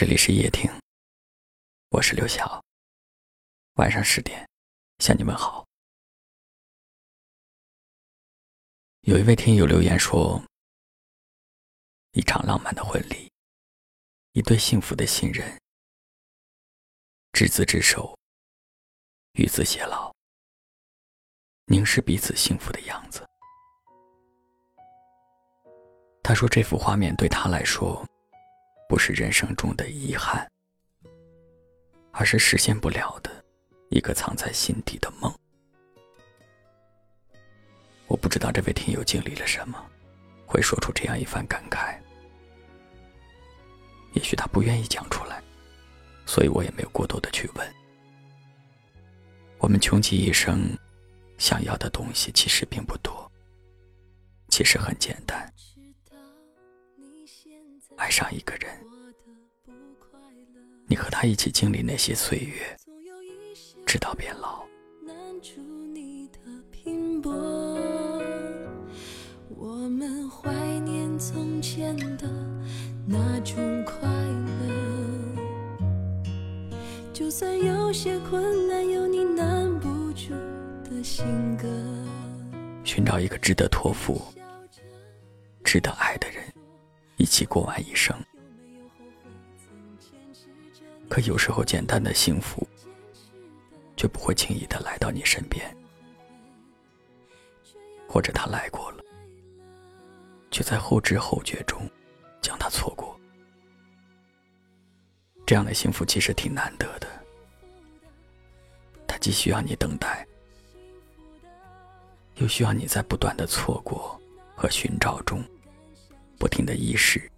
这里是夜听，我是刘晓。晚上十点，向你们好。有一位听友留言说：“一场浪漫的婚礼，一对幸福的新人，执子之手，与子偕老，凝视彼此幸福的样子。”他说：“这幅画面对他来说。”不是人生中的遗憾，而是实现不了的一个藏在心底的梦。我不知道这位听友经历了什么，会说出这样一番感慨。也许他不愿意讲出来，所以我也没有过多的去问。我们穷极一生，想要的东西其实并不多，其实很简单。爱上一个人，你和他一起经历那些岁月，直到变老。我们怀念从前的那种快乐，就算有些困难，有你难不住的性格。寻找一个值得托付、值得爱的人。一起过完一生，可有时候简单的幸福，却不会轻易的来到你身边，或者他来过了，却在后知后觉中将他错过。这样的幸福其实挺难得的，它既需要你等待，又需要你在不断的错过和寻找中。不停的意识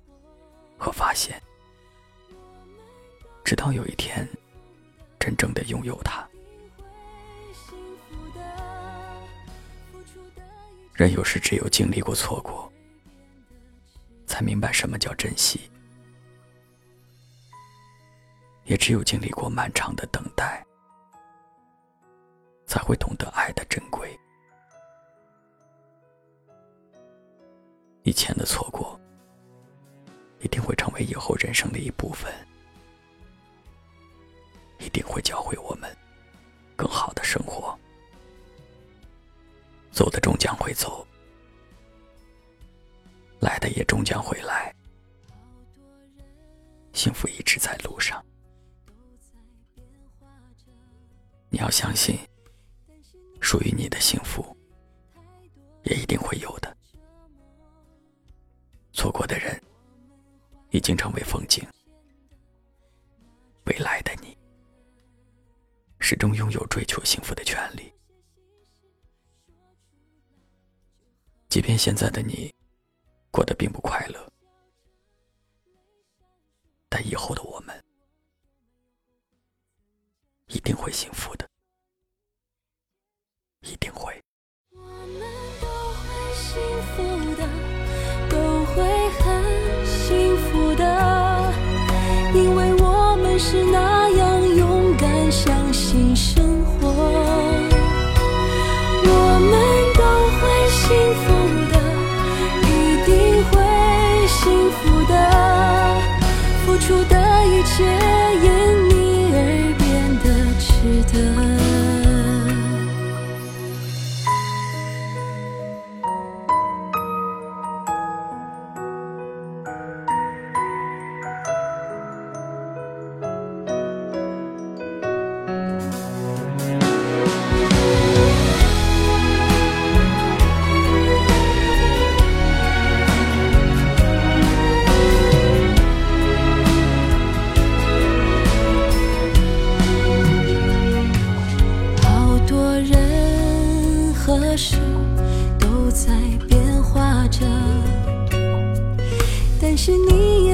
和发现，直到有一天，真正的拥有它。人有时只有经历过错过，才明白什么叫珍惜；也只有经历过漫长的等待，才会懂得爱的珍贵。以前的错过，一定会成为以后人生的一部分，一定会教会我们更好的生活。走的终将会走，来的也终将会来，幸福一直在路上。你要相信，属于你的幸福，也一定会有的。已经成为风景。未来的你，始终拥有追求幸福的权利。即便现在的你，过得并不快乐，但以后的我们，一定会幸福的，一定会。的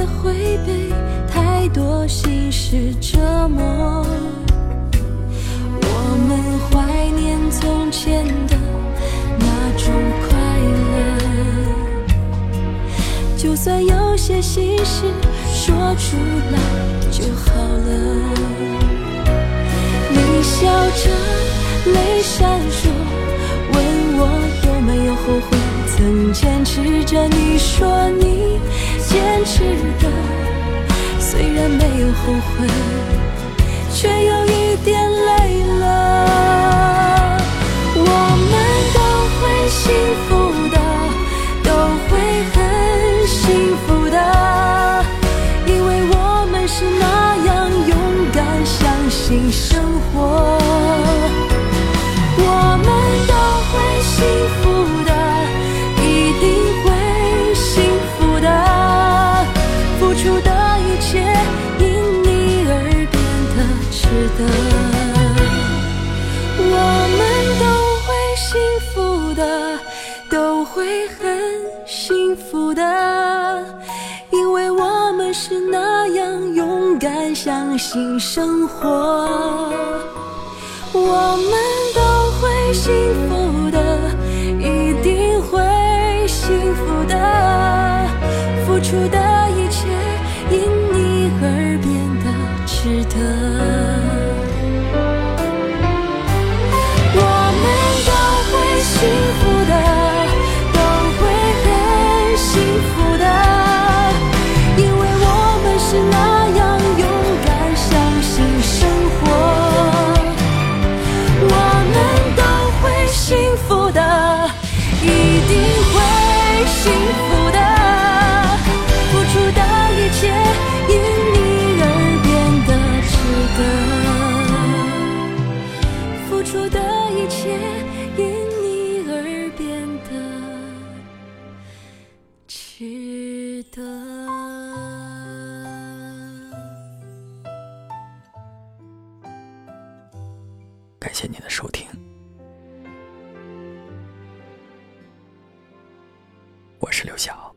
会被太多心事折磨。我们怀念从前的那种快乐，就算有些心事说出来就好了。你笑着，泪闪烁。问我有没有后悔曾坚持着你说你坚持的，虽然没有后悔，却有一。会很幸福的因为我们是那样勇敢相信生活。我们都会幸福的一定会幸福的。付出的一切因你而变得值得。感谢您的收听。我是刘晓。